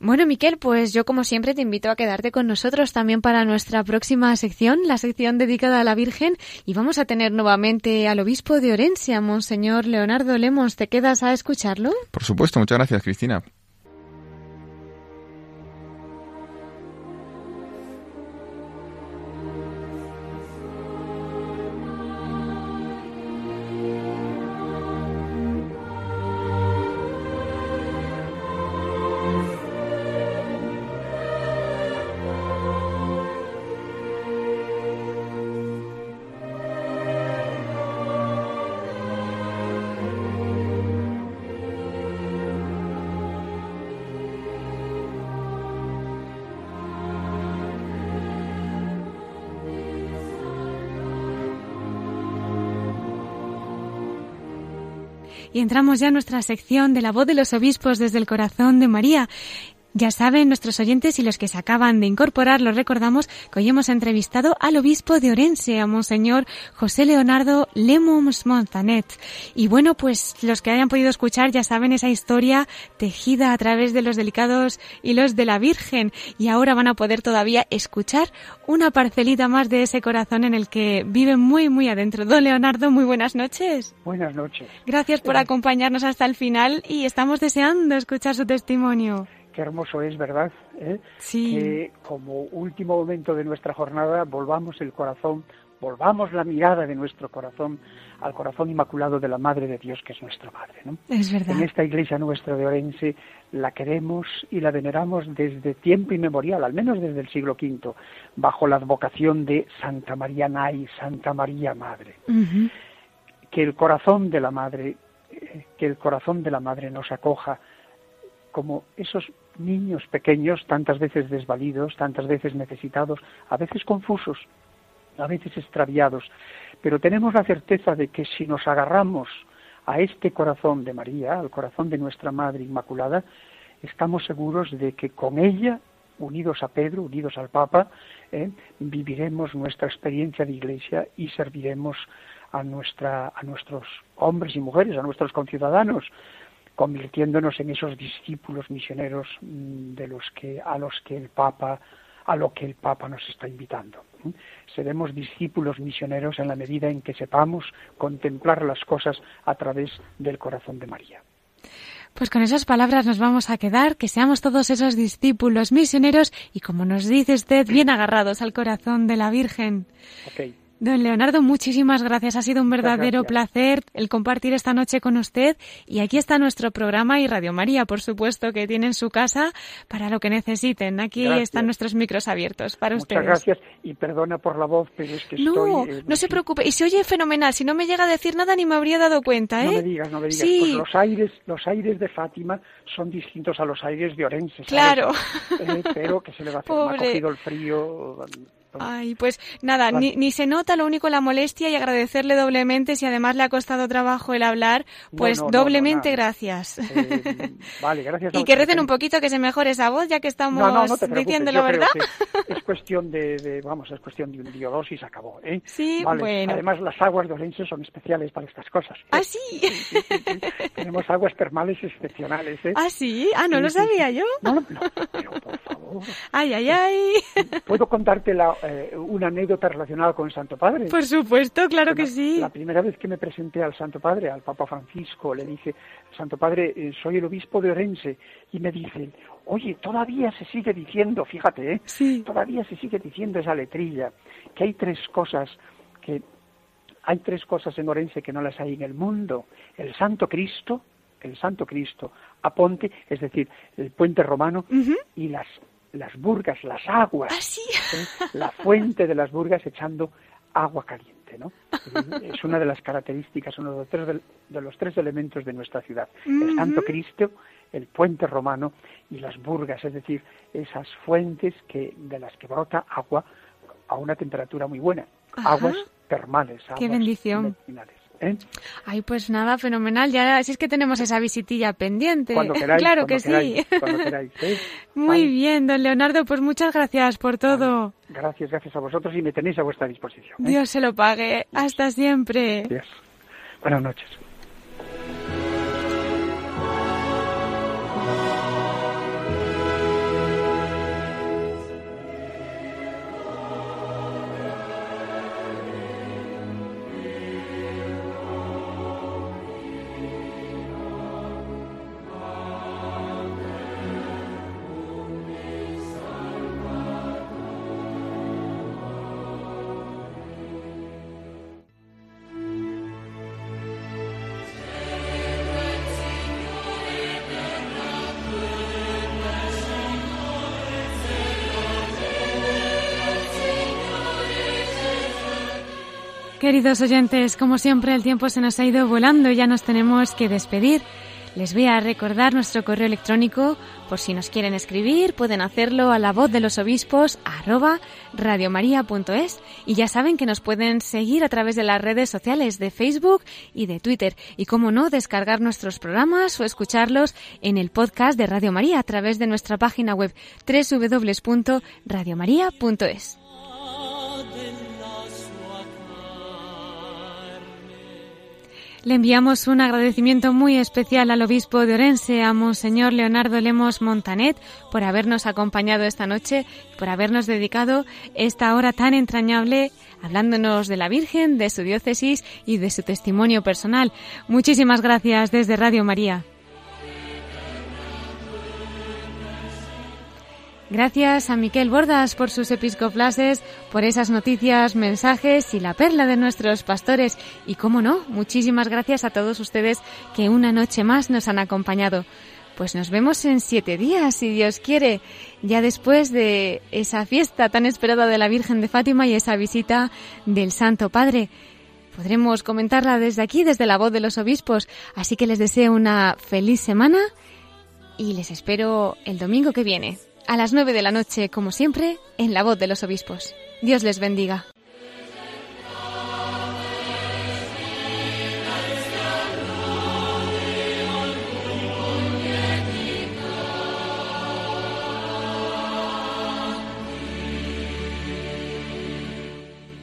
Bueno, Miquel, pues yo como siempre te invito a quedarte con nosotros también para nuestra próxima sección, la sección dedicada a la Virgen, y vamos a tener nuevamente al obispo de Orense, Monseñor Leonardo Lemos. ¿Te quedas a escucharlo? Por supuesto, muchas gracias, Cristina. Entramos ya en nuestra sección de la voz de los obispos desde el corazón de María. Ya saben nuestros oyentes y los que se acaban de incorporar, los recordamos que hoy hemos entrevistado al obispo de Orense, a Monseñor José Leonardo Lemons Montanet. Y bueno, pues los que hayan podido escuchar ya saben esa historia tejida a través de los delicados hilos de la Virgen. Y ahora van a poder todavía escuchar una parcelita más de ese corazón en el que vive muy, muy adentro. Don Leonardo, muy buenas noches. Buenas noches. Gracias por acompañarnos hasta el final y estamos deseando escuchar su testimonio qué hermoso es, ¿verdad? ¿Eh? Sí. Que como último momento de nuestra jornada volvamos el corazón, volvamos la mirada de nuestro corazón al corazón inmaculado de la Madre de Dios, que es nuestra Madre. ¿no? Es verdad. En esta iglesia nuestra de Orense la queremos y la veneramos desde tiempo inmemorial, al menos desde el siglo V, bajo la advocación de Santa María Nay, Santa María Madre. Que el corazón de la Madre, eh, que el corazón de la Madre nos acoja como esos niños pequeños, tantas veces desvalidos, tantas veces necesitados, a veces confusos, a veces extraviados, pero tenemos la certeza de que si nos agarramos a este corazón de María, al corazón de nuestra Madre Inmaculada, estamos seguros de que con ella, unidos a Pedro, unidos al Papa, eh, viviremos nuestra experiencia de Iglesia y serviremos a, nuestra, a nuestros hombres y mujeres, a nuestros conciudadanos, convirtiéndonos en esos discípulos misioneros mm, de los que, a los que el Papa a lo que el Papa nos está invitando. Seremos discípulos misioneros en la medida en que sepamos contemplar las cosas a través del corazón de María. Pues con esas palabras nos vamos a quedar, que seamos todos esos discípulos misioneros y como nos dice usted, bien agarrados al corazón de la Virgen. Don Leonardo, muchísimas gracias. Ha sido un verdadero placer el compartir esta noche con usted. Y aquí está nuestro programa y Radio María, por supuesto, que tiene en su casa para lo que necesiten. Aquí están nuestros micros abiertos para ustedes. Muchas gracias y perdona por la voz, pero es que no, estoy... No, no se preocupe. Y se oye fenomenal. Si no me llega a decir nada ni me habría dado cuenta, ¿eh? No me digas, no me digas. Pues los aires, los aires de Fátima son distintos a los aires de Orense. Claro. Eh, pero que se le va a hacer. Me ha <laughs> cogido el frío Ay, pues nada, ni, ni, se nota lo único la molestia y agradecerle doblemente si además le ha costado trabajo el hablar, pues doblemente gracias. Eh, vale, gracias. <laughs> y que recen un poquito que se mejore esa voz ya que estamos diciéndolo, ¿verdad? Es, cuestión de, vamos, es cuestión de un día o dos y se acabó, ¿eh? <laughs> Sí, bueno. Además las aguas de Orense son especiales para estas cosas. ¿eh? ¿Ah, sí? <laughs> Tenemos aguas termales excepcionales, ¿eh? ¿Ah, sí? Ah, no lo sabía yo. No, no, pero por favor. Ay, ay, ay. ¿Puedo contarte la, eh, una anécdota relacionada con el Santo Padre. Por supuesto, claro que sí. La primera vez que me presenté al Santo Padre, al Papa Francisco, le dije, Santo Padre, eh, soy el obispo de Orense, y me dice, oye, todavía se sigue diciendo, fíjate, ¿eh? sí. todavía se sigue diciendo esa letrilla, que hay tres cosas que hay tres cosas en Orense que no las hay en el mundo. El Santo Cristo, el Santo Cristo, Aponte, es decir, el puente romano, y las las burgas, las aguas, ¿Ah, ¿eh? la fuente de las burgas echando agua caliente, ¿no? Es una de las características, uno de los tres, de los tres elementos de nuestra ciudad. El Santo Cristo, el puente romano y las burgas, es decir, esas fuentes que, de las que brota agua a una temperatura muy buena, aguas termales, aguas Qué bendición. ¿Eh? Ay, pues nada, fenomenal. Ya si es que tenemos esa visitilla pendiente. Cuando <laughs> queráis, claro que sí. Cuando queráis, ¿eh? <laughs> Muy bien, don Leonardo, pues muchas gracias por todo. Gracias, gracias a vosotros y me tenéis a vuestra disposición. ¿eh? Dios se lo pague. Hasta siempre. Dios. Buenas noches. Queridos oyentes, como siempre el tiempo se nos ha ido volando y ya nos tenemos que despedir. Les voy a recordar nuestro correo electrónico por si nos quieren escribir, pueden hacerlo a la voz de los obispos arroba radiomaria.es y ya saben que nos pueden seguir a través de las redes sociales de Facebook y de Twitter y como no descargar nuestros programas o escucharlos en el podcast de Radio María a través de nuestra página web www.radiomaria.es. Le enviamos un agradecimiento muy especial al obispo de Orense, a Monseñor Leonardo Lemos Montanet, por habernos acompañado esta noche, por habernos dedicado esta hora tan entrañable hablándonos de la Virgen, de su diócesis y de su testimonio personal. Muchísimas gracias desde Radio María. Gracias a Miquel Bordas por sus episcoplases, por esas noticias, mensajes y la perla de nuestros pastores. Y cómo no, muchísimas gracias a todos ustedes que una noche más nos han acompañado. Pues nos vemos en siete días, si Dios quiere, ya después de esa fiesta tan esperada de la Virgen de Fátima y esa visita del Santo Padre. Podremos comentarla desde aquí, desde la voz de los obispos. Así que les deseo una feliz semana y les espero el domingo que viene a las 9 de la noche, como siempre, en la voz de los obispos. Dios les bendiga.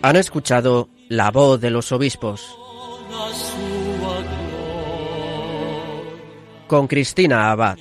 Han escuchado la voz de los obispos. Con Cristina Abad.